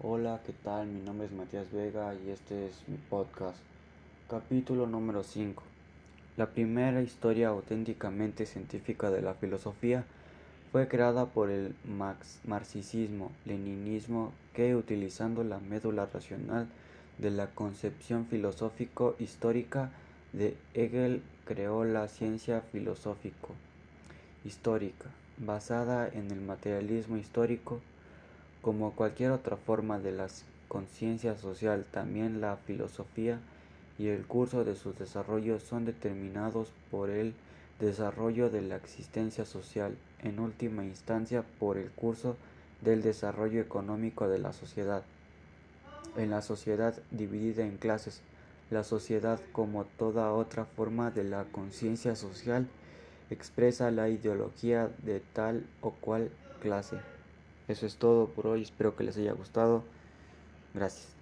Hola, ¿qué tal? Mi nombre es Matías Vega y este es mi podcast. Capítulo número 5. La primera historia auténticamente científica de la filosofía fue creada por el marxismo-leninismo que, utilizando la médula racional de la concepción filosófico-histórica de Hegel, creó la ciencia filosófico-histórica, basada en el materialismo histórico como cualquier otra forma de la conciencia social, también la filosofía y el curso de su desarrollo son determinados por el desarrollo de la existencia social, en última instancia por el curso del desarrollo económico de la sociedad. En la sociedad dividida en clases, la sociedad, como toda otra forma de la conciencia social, expresa la ideología de tal o cual clase. Eso es todo por hoy, espero que les haya gustado. Gracias.